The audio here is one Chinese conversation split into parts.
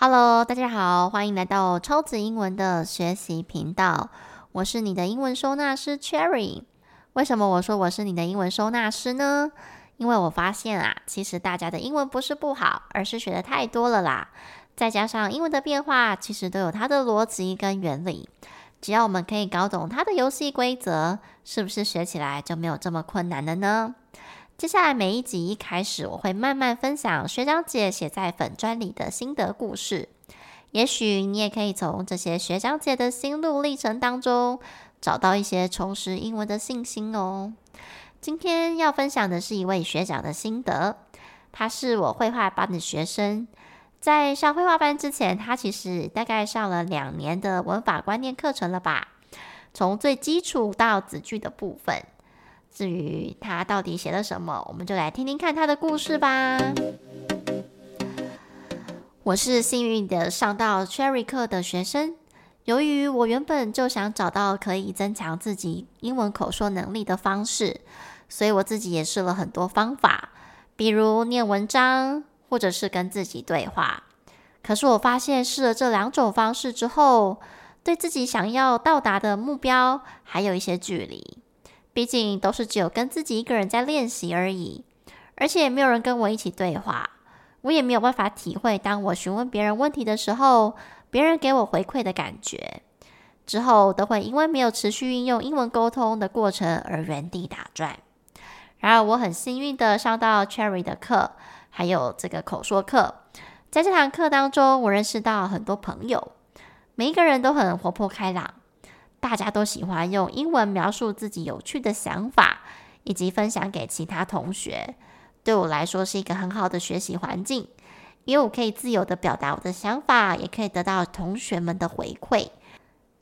Hello，大家好，欢迎来到超级英文的学习频道。我是你的英文收纳师 Cherry。为什么我说我是你的英文收纳师呢？因为我发现啊，其实大家的英文不是不好，而是学的太多了啦。再加上英文的变化，其实都有它的逻辑跟原理。只要我们可以搞懂它的游戏规则，是不是学起来就没有这么困难了呢？接下来每一集一开始，我会慢慢分享学长姐写在粉专里的心得故事。也许你也可以从这些学长姐的心路历程当中，找到一些重拾英文的信心哦。今天要分享的是一位学长的心得，他是我绘画班的学生。在上绘画班之前，他其实大概上了两年的文法观念课程了吧，从最基础到子句的部分。至于他到底写了什么，我们就来听听看他的故事吧。我是幸运的上到 Cherry 课的学生，由于我原本就想找到可以增强自己英文口说能力的方式，所以我自己也试了很多方法，比如念文章，或者是跟自己对话。可是我发现试了这两种方式之后，对自己想要到达的目标还有一些距离。毕竟都是只有跟自己一个人在练习而已，而且也没有人跟我一起对话，我也没有办法体会当我询问别人问题的时候，别人给我回馈的感觉。之后都会因为没有持续运用英文沟通的过程而原地打转。然而我很幸运的上到 Cherry 的课，还有这个口说课，在这堂课当中，我认识到很多朋友，每一个人都很活泼开朗。大家都喜欢用英文描述自己有趣的想法，以及分享给其他同学。对我来说是一个很好的学习环境，因为我可以自由地表达我的想法，也可以得到同学们的回馈。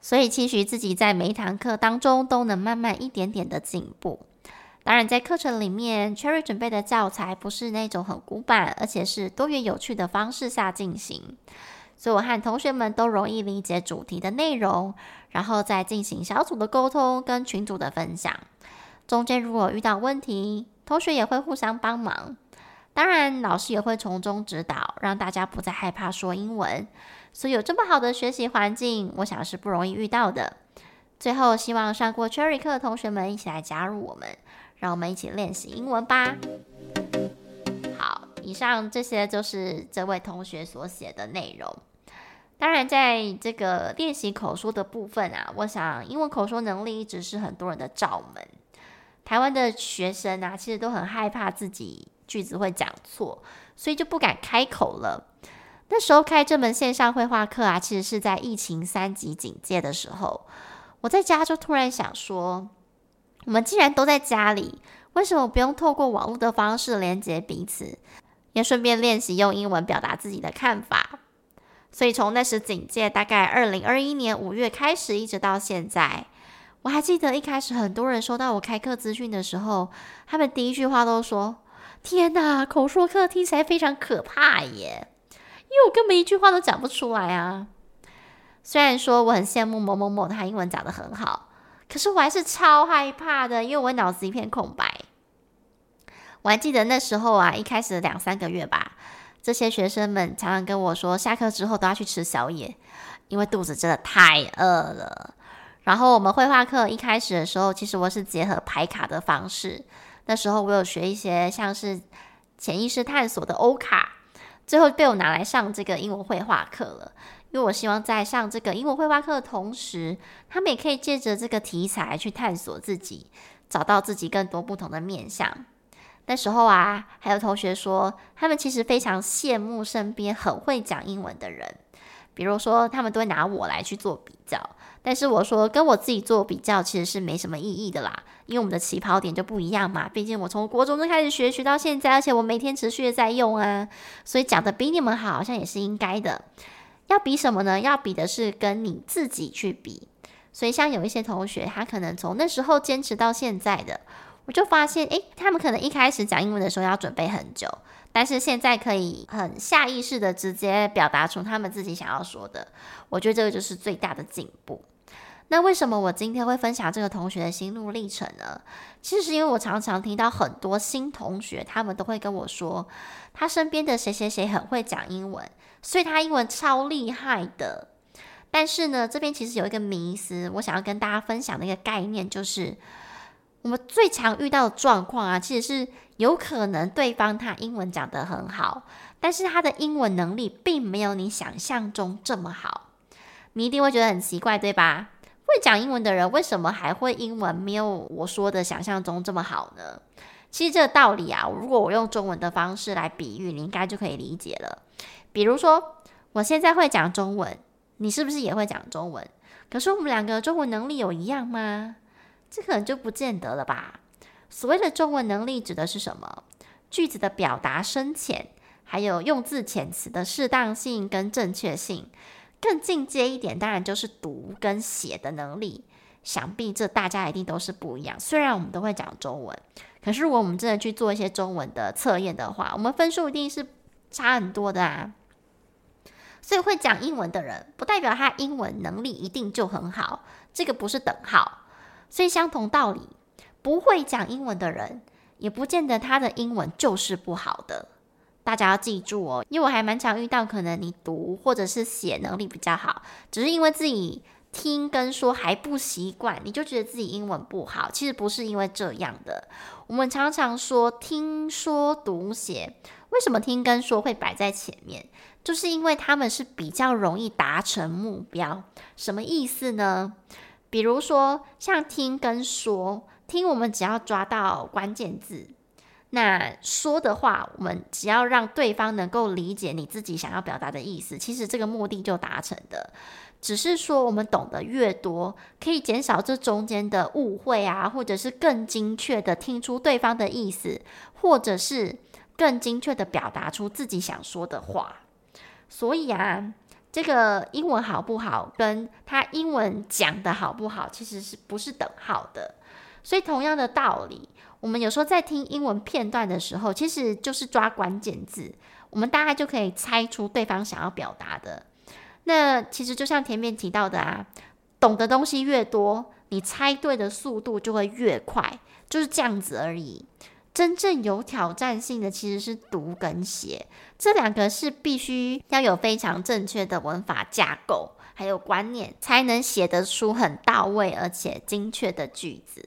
所以期许自己在每一堂课当中都能慢慢一点点的进步。当然，在课程里面，Cherry 准备的教材不是那种很古板，而且是多元有趣的方式下进行。所以我和同学们都容易理解主题的内容，然后再进行小组的沟通跟群组的分享。中间如果遇到问题，同学也会互相帮忙。当然，老师也会从中指导，让大家不再害怕说英文。所以有这么好的学习环境，我想是不容易遇到的。最后，希望上过 Cherry 课的同学们一起来加入我们，让我们一起练习英文吧。以上这些就是这位同学所写的内容。当然，在这个练习口说的部分啊，我想英文口说能力一直是很多人的罩门。台湾的学生啊，其实都很害怕自己句子会讲错，所以就不敢开口了。那时候开这门线上绘画课啊，其实是在疫情三级警戒的时候。我在家就突然想说，我们既然都在家里，为什么不用透过网络的方式连接彼此？也顺便练习用英文表达自己的看法，所以从那时警戒，大概二零二一年五月开始，一直到现在，我还记得一开始很多人收到我开课资讯的时候，他们第一句话都说：“天哪，口说课听起来非常可怕耶！”因为我根本一句话都讲不出来啊。虽然说我很羡慕某某某他英文讲得很好，可是我还是超害怕的，因为我脑子一片空白。我还记得那时候啊，一开始两三个月吧，这些学生们常常跟我说，下课之后都要去吃宵夜，因为肚子真的太饿了。然后我们绘画课一开始的时候，其实我是结合排卡的方式，那时候我有学一些像是潜意识探索的欧卡，最后被我拿来上这个英文绘画课了。因为我希望在上这个英文绘画课的同时，他们也可以借着这个题材去探索自己，找到自己更多不同的面向。那时候啊，还有同学说，他们其实非常羡慕身边很会讲英文的人，比如说他们都会拿我来去做比较。但是我说，跟我自己做比较其实是没什么意义的啦，因为我们的起跑点就不一样嘛。毕竟我从国中就开始学，学到现在，而且我每天持续的在用啊，所以讲的比你们好，好像也是应该的。要比什么呢？要比的是跟你自己去比。所以像有一些同学，他可能从那时候坚持到现在的。我就发现，诶，他们可能一开始讲英文的时候要准备很久，但是现在可以很下意识的直接表达出他们自己想要说的。我觉得这个就是最大的进步。那为什么我今天会分享这个同学的心路历程呢？其实是因为我常常听到很多新同学，他们都会跟我说，他身边的谁谁谁很会讲英文，所以他英文超厉害的。但是呢，这边其实有一个迷思，我想要跟大家分享的一个概念，就是我们最常遇到的状况啊，其实是有可能对方他英文讲得很好，但是他的英文能力并没有你想象中这么好。你一定会觉得很奇怪，对吧？会讲英文的人为什么还会英文没有我说的想象中这么好呢？其实这个道理啊，如果我用中文的方式来比喻，你应该就可以理解了。比如说，我现在会讲中文，你是不是也会讲中文？可是我们两个中文能力有一样吗？这可能就不见得了吧。所谓的中文能力指的是什么？句子的表达深浅，还有用字遣词的适当性跟正确性。更进阶一点，当然就是读跟写的能力。想必这大家一定都是不一样。虽然我们都会讲中文，可是如果我们真的去做一些中文的测验的话，我们分数一定是差很多的啊。所以会讲英文的人，不代表他英文能力一定就很好，这个不是等号。所以相同道理，不会讲英文的人，也不见得他的英文就是不好的。大家要记住哦，因为我还蛮常遇到，可能你读或者是写能力比较好，只是因为自己听跟说还不习惯，你就觉得自己英文不好。其实不是因为这样的。我们常常说听说读写，为什么听跟说会摆在前面？就是因为他们是比较容易达成目标。什么意思呢？比如说像听跟说，听我们只要抓到关键字。那说的话，我们只要让对方能够理解你自己想要表达的意思，其实这个目的就达成的。只是说我们懂得越多，可以减少这中间的误会啊，或者是更精确的听出对方的意思，或者是更精确的表达出自己想说的话。所以啊，这个英文好不好，跟他英文讲的好不好，其实是不是等号的。所以同样的道理。我们有时候在听英文片段的时候，其实就是抓关键字，我们大概就可以猜出对方想要表达的。那其实就像前面提到的啊，懂的东西越多，你猜对的速度就会越快，就是这样子而已。真正有挑战性的其实是读跟写，这两个是必须要有非常正确的文法架构，还有观念，才能写得出很到位而且精确的句子。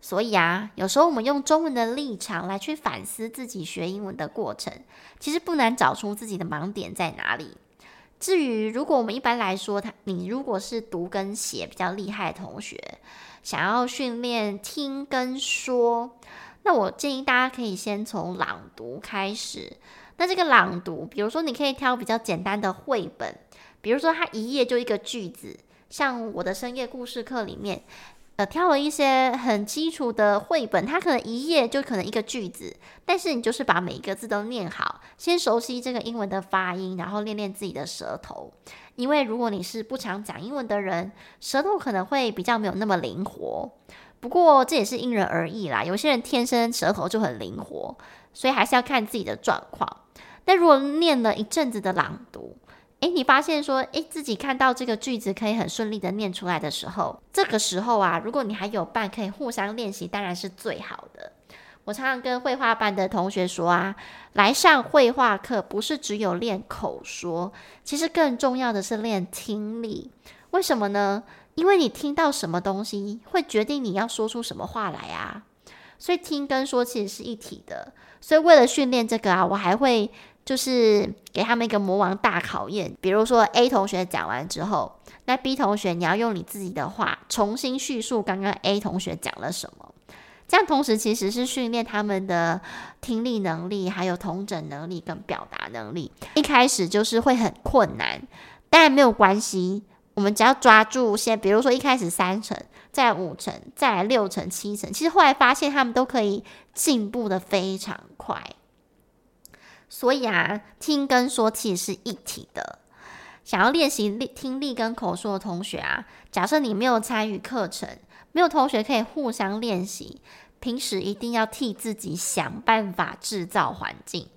所以啊，有时候我们用中文的立场来去反思自己学英文的过程，其实不难找出自己的盲点在哪里。至于如果我们一般来说，他你如果是读跟写比较厉害的同学，想要训练听跟说，那我建议大家可以先从朗读开始。那这个朗读，比如说你可以挑比较简单的绘本，比如说它一页就一个句子，像我的深夜故事课里面。呃，挑了一些很基础的绘本，它可能一页就可能一个句子，但是你就是把每一个字都念好，先熟悉这个英文的发音，然后练练自己的舌头。因为如果你是不常讲英文的人，舌头可能会比较没有那么灵活。不过这也是因人而异啦，有些人天生舌头就很灵活，所以还是要看自己的状况。但如果念了一阵子的朗读，诶，你发现说，诶，自己看到这个句子可以很顺利的念出来的时候，这个时候啊，如果你还有伴可以互相练习，当然是最好的。我常常跟绘画班的同学说啊，来上绘画课不是只有练口说，其实更重要的是练听力。为什么呢？因为你听到什么东西，会决定你要说出什么话来啊。所以听跟说其实是一体的。所以为了训练这个啊，我还会。就是给他们一个魔王大考验，比如说 A 同学讲完之后，那 B 同学你要用你自己的话重新叙述刚刚 A 同学讲了什么，这样同时其实是训练他们的听力能力，还有同整能力跟表达能力。一开始就是会很困难，但没有关系，我们只要抓住先，比如说一开始三成，再五成，再六成、七成，其实后来发现他们都可以进步的非常快。所以啊，听跟说其实是一体的。想要练习力听力跟口说的同学啊，假设你没有参与课程，没有同学可以互相练习，平时一定要替自己想办法制造环境。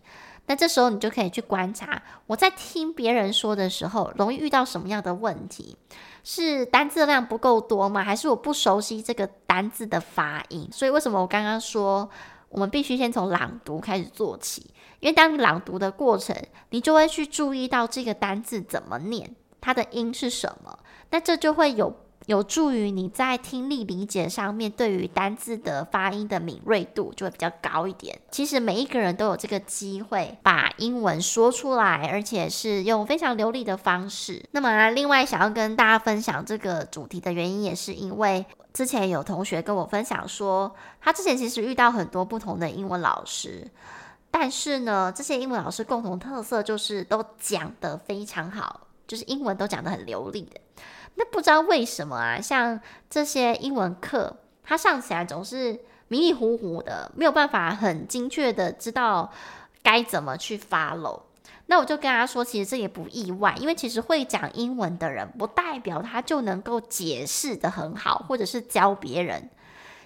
那这时候你就可以去观察，我在听别人说的时候，容易遇到什么样的问题？是单字量不够多吗？还是我不熟悉这个单字的发音？所以为什么我刚刚说我们必须先从朗读开始做起？因为当你朗读的过程，你就会去注意到这个单字怎么念，它的音是什么，那这就会有。有助于你在听力理解上面，对于单字的发音的敏锐度就会比较高一点。其实每一个人都有这个机会把英文说出来，而且是用非常流利的方式。那么，另外想要跟大家分享这个主题的原因，也是因为之前有同学跟我分享说，他之前其实遇到很多不同的英文老师，但是呢，这些英文老师共同特色就是都讲得非常好，就是英文都讲得很流利的。那不知道为什么啊，像这些英文课，他上起来总是迷迷糊糊的，没有办法很精确的知道该怎么去 follow。那我就跟他说，其实这也不意外，因为其实会讲英文的人，不代表他就能够解释得很好，或者是教别人。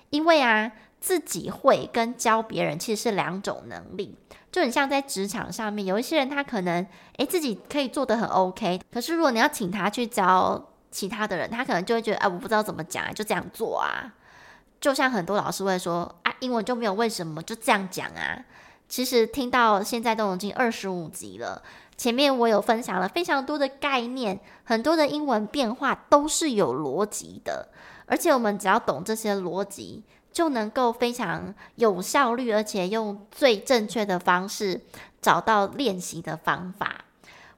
因为啊，自己会跟教别人其实是两种能力，就很像在职场上面，有一些人他可能诶自己可以做得很 OK，可是如果你要请他去教。其他的人，他可能就会觉得，啊，我不知道怎么讲啊，就这样做啊。就像很多老师会说，啊，英文就没有为什么，就这样讲啊。其实听到现在都已经二十五集了，前面我有分享了非常多的概念，很多的英文变化都是有逻辑的，而且我们只要懂这些逻辑，就能够非常有效率，而且用最正确的方式找到练习的方法。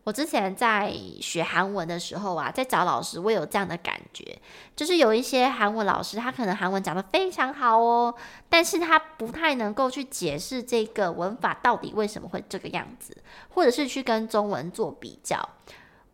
我之前在学韩文的时候啊，在找老师，我有这样的感觉，就是有一些韩文老师，他可能韩文讲得非常好哦，但是他不太能够去解释这个文法到底为什么会这个样子，或者是去跟中文做比较。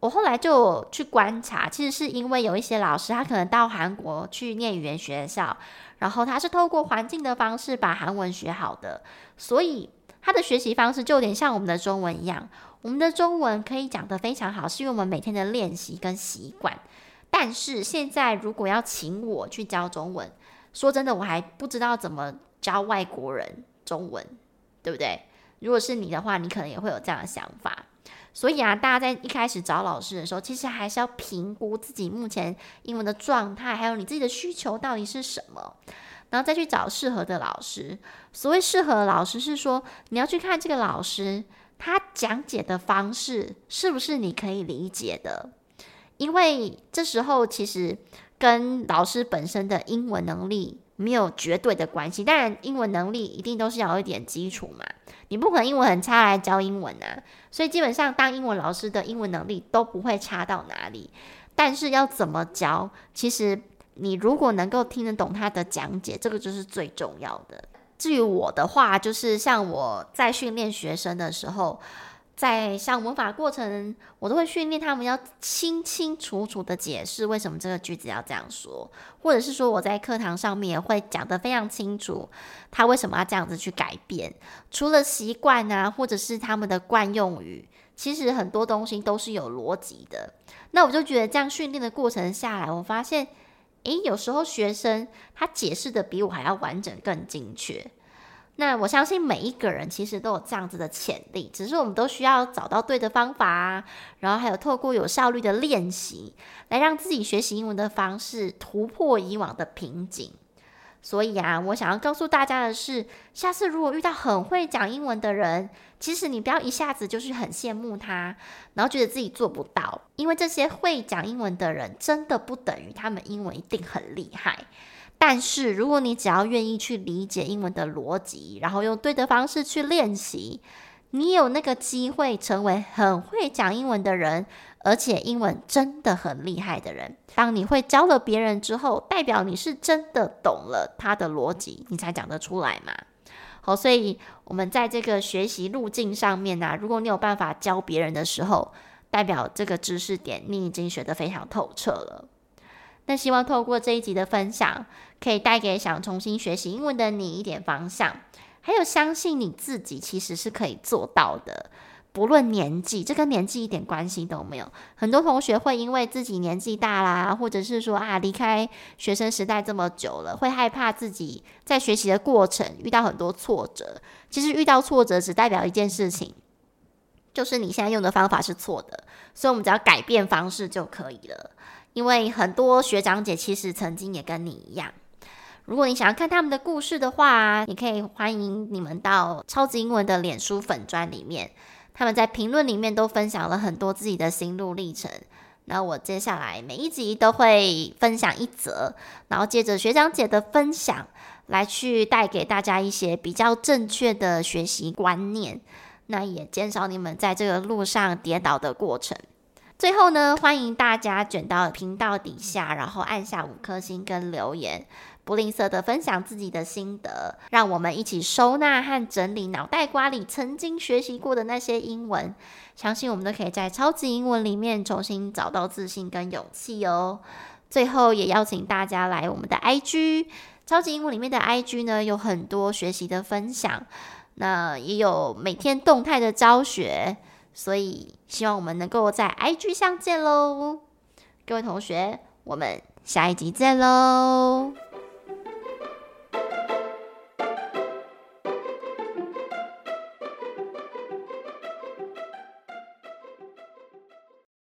我后来就去观察，其实是因为有一些老师，他可能到韩国去念语言学校，然后他是透过环境的方式把韩文学好的，所以他的学习方式就有点像我们的中文一样。我们的中文可以讲得非常好，是因为我们每天的练习跟习惯。但是现在如果要请我去教中文，说真的，我还不知道怎么教外国人中文，对不对？如果是你的话，你可能也会有这样的想法。所以啊，大家在一开始找老师的时候，其实还是要评估自己目前英文的状态，还有你自己的需求到底是什么，然后再去找适合的老师。所谓适合的老师，是说你要去看这个老师。他讲解的方式是不是你可以理解的？因为这时候其实跟老师本身的英文能力没有绝对的关系。当然，英文能力一定都是要有一点基础嘛，你不可能英文很差来教英文啊。所以基本上当英文老师的英文能力都不会差到哪里。但是要怎么教，其实你如果能够听得懂他的讲解，这个就是最重要的。至于我的话，就是像我在训练学生的时候，在上魔法过程，我都会训练他们要清清楚楚的解释为什么这个句子要这样说，或者是说我在课堂上面会讲得非常清楚，他为什么要这样子去改变。除了习惯啊，或者是他们的惯用语，其实很多东西都是有逻辑的。那我就觉得这样训练的过程下来，我发现。诶，有时候学生他解释的比我还要完整、更精确。那我相信每一个人其实都有这样子的潜力，只是我们都需要找到对的方法，然后还有透过有效率的练习，来让自己学习英文的方式突破以往的瓶颈。所以啊，我想要告诉大家的是，下次如果遇到很会讲英文的人，其实你不要一下子就是很羡慕他，然后觉得自己做不到，因为这些会讲英文的人真的不等于他们英文一定很厉害。但是如果你只要愿意去理解英文的逻辑，然后用对的方式去练习，你有那个机会成为很会讲英文的人。而且英文真的很厉害的人，当你会教了别人之后，代表你是真的懂了他的逻辑，你才讲得出来嘛。好，所以我们在这个学习路径上面呢、如果你有办法教别人的时候，代表这个知识点你已经学得非常透彻了。那希望透过这一集的分享，可以带给想重新学习英文的你一点方向，还有相信你自己其实是可以做到的。不论年纪，这跟年纪一点关系都没有。很多同学会因为自己年纪大啦，或者是说啊离开学生时代这么久了，会害怕自己在学习的过程遇到很多挫折。其实遇到挫折只代表一件事情，就是你现在用的方法是错的，所以我们只要改变方式就可以了。因为很多学长姐其实曾经也跟你一样。如果你想要看他们的故事的话，你可以欢迎你们到超级英文的脸书粉专里面，他们在评论里面都分享了很多自己的心路历程。那我接下来每一集都会分享一则，然后借着学长姐的分享来去带给大家一些比较正确的学习观念，那也减少你们在这个路上跌倒的过程。最后呢，欢迎大家卷到频道底下，然后按下五颗星跟留言，不吝啬的分享自己的心得，让我们一起收纳和整理脑袋瓜里曾经学习过的那些英文。相信我们都可以在超级英文里面重新找到自信跟勇气哦。最后也邀请大家来我们的 IG，超级英文里面的 IG 呢，有很多学习的分享，那也有每天动态的教学。所以，希望我们能够在 IG 相见喽，各位同学，我们下一集见喽。